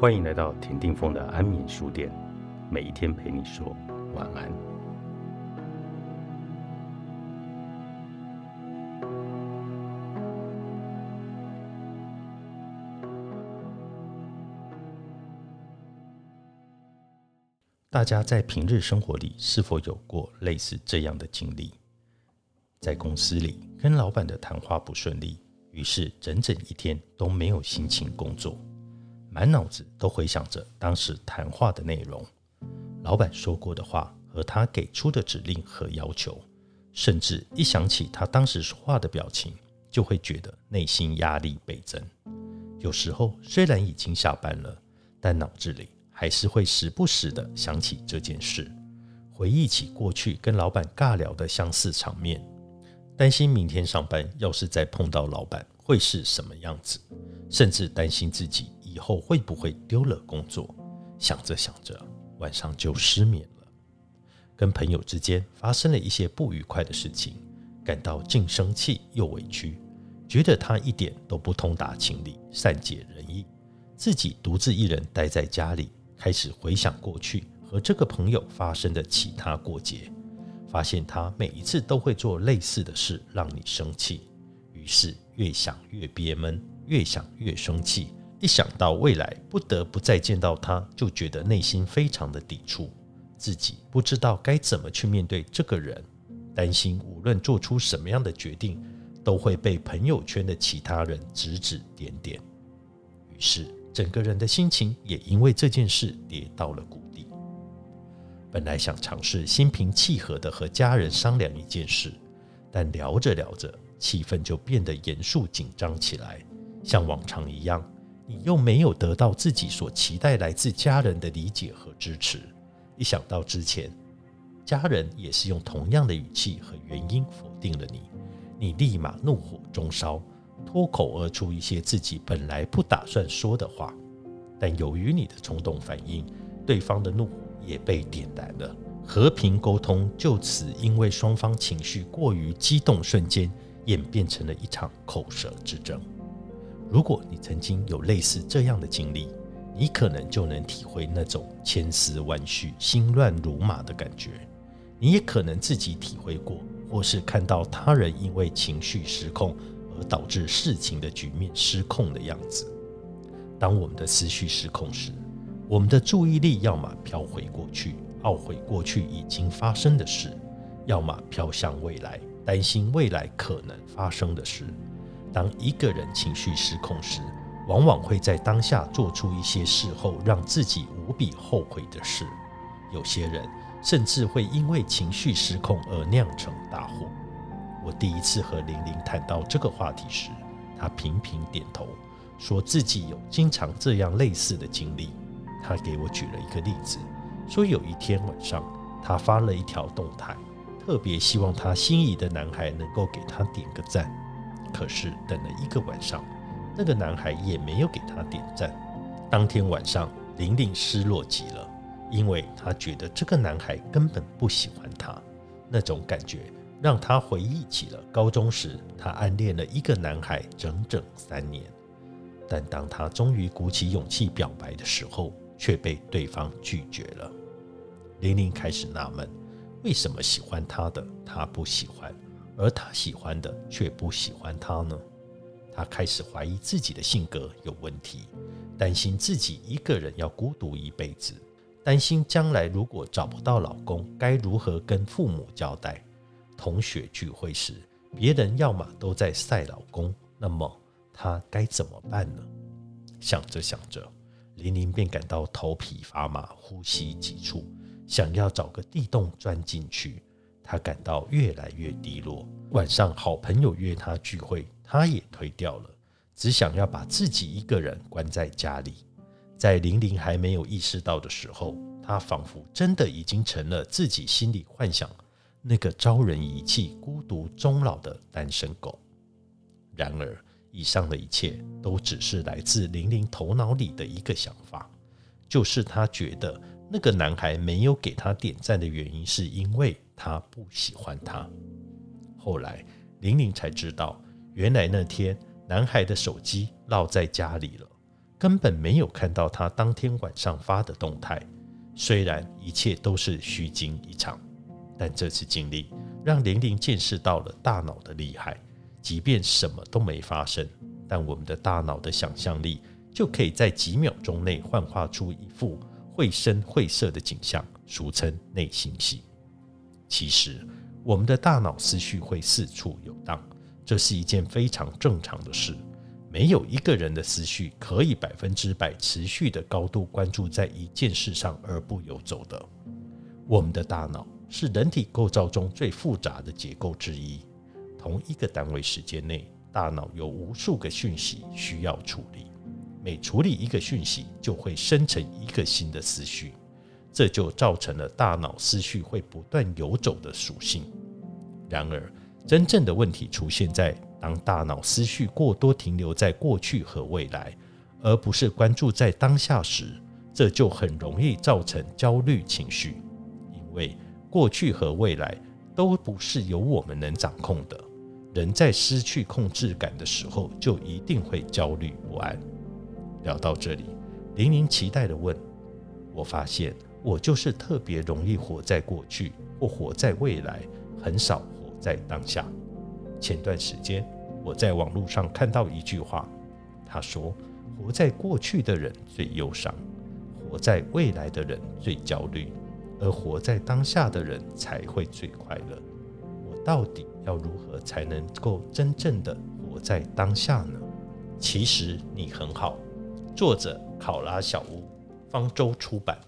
欢迎来到田定峰的安眠书店，每一天陪你说晚安。大家在平日生活里是否有过类似这样的经历？在公司里跟老板的谈话不顺利，于是整整一天都没有心情工作，满脑子都回想着当时谈话的内容，老板说过的话和他给出的指令和要求，甚至一想起他当时说话的表情，就会觉得内心压力倍增。有时候虽然已经下班了，但脑子里。还是会时不时的想起这件事，回忆起过去跟老板尬聊的相似场面，担心明天上班要是再碰到老板会是什么样子，甚至担心自己以后会不会丢了工作。想着想着，晚上就失眠了。跟朋友之间发生了一些不愉快的事情，感到既生气又委屈，觉得他一点都不通达情理、善解人意，自己独自一人待在家里。开始回想过去和这个朋友发生的其他过节，发现他每一次都会做类似的事让你生气，于是越想越憋闷，越想越生气。一想到未来不得不再见到他，就觉得内心非常的抵触，自己不知道该怎么去面对这个人，担心无论做出什么样的决定，都会被朋友圈的其他人指指点点。于是。整个人的心情也因为这件事跌到了谷底。本来想尝试心平气和的和家人商量一件事，但聊着聊着，气氛就变得严肃紧张起来。像往常一样，你又没有得到自己所期待来自家人的理解和支持。一想到之前家人也是用同样的语气和原因否定了你，你立马怒火中烧。脱口而出一些自己本来不打算说的话，但由于你的冲动反应，对方的怒火也被点燃了。和平沟通就此因为双方情绪过于激动，瞬间演变成了一场口舌之争。如果你曾经有类似这样的经历，你可能就能体会那种千丝万绪、心乱如麻的感觉。你也可能自己体会过，或是看到他人因为情绪失控而。导致事情的局面失控的样子。当我们的思绪失控时，我们的注意力要么飘回过去，懊悔过去已经发生的事；要么飘向未来，担心未来可能发生的事。当一个人情绪失控时，往往会在当下做出一些事后让自己无比后悔的事。有些人甚至会因为情绪失控而酿成大祸。我第一次和玲玲谈到这个话题时，她频频点头，说自己有经常这样类似的经历。她给我举了一个例子，说有一天晚上，她发了一条动态，特别希望她心仪的男孩能够给她点个赞。可是等了一个晚上，那个男孩也没有给她点赞。当天晚上，玲玲失落极了，因为她觉得这个男孩根本不喜欢她，那种感觉。让她回忆起了高中时，她暗恋了一个男孩整整三年，但当她终于鼓起勇气表白的时候，却被对方拒绝了。玲玲开始纳闷，为什么喜欢他的他不喜欢，而他喜欢的却不喜欢他呢？她开始怀疑自己的性格有问题，担心自己一个人要孤独一辈子，担心将来如果找不到老公，该如何跟父母交代。同学聚会时，别人要么都在晒老公，那么她该怎么办呢？想着想着，玲玲便感到头皮发麻，呼吸急促，想要找个地洞钻进去。他感到越来越低落。晚上好朋友约他聚会，他也推掉了，只想要把自己一个人关在家里。在玲玲还没有意识到的时候，他仿佛真的已经成了自己心里幻想。那个招人遗弃、孤独终老的单身狗。然而，以上的一切都只是来自玲玲头脑里的一个想法，就是她觉得那个男孩没有给她点赞的原因，是因为他不喜欢她。后来，玲玲才知道，原来那天男孩的手机落在家里了。根本没有看到他当天晚上发的动态。虽然一切都是虚惊一场，但这次经历让玲玲见识到了大脑的厉害。即便什么都没发生，但我们的大脑的想象力就可以在几秒钟内幻化出一幅绘声绘色的景象，俗称内心戏。其实，我们的大脑思绪会四处游荡，这是一件非常正常的事。没有一个人的思绪可以百分之百持续的高度关注在一件事上而不游走的。我们的大脑是人体构造中最复杂的结构之一。同一个单位时间内，大脑有无数个讯息需要处理，每处理一个讯息，就会生成一个新的思绪，这就造成了大脑思绪会不断游走的属性。然而，真正的问题出现在。当大脑思绪过多停留在过去和未来，而不是关注在当下时，这就很容易造成焦虑情绪。因为过去和未来都不是由我们能掌控的。人在失去控制感的时候，就一定会焦虑不安。聊到这里，玲玲期待的问：“我发现我就是特别容易活在过去或活在未来，很少活在当下。”前段时间，我在网络上看到一句话，他说：“活在过去的人最忧伤，活在未来的人最焦虑，而活在当下的人才会最快乐。”我到底要如何才能够真正的活在当下呢？其实你很好。作者：考拉小屋，方舟出版。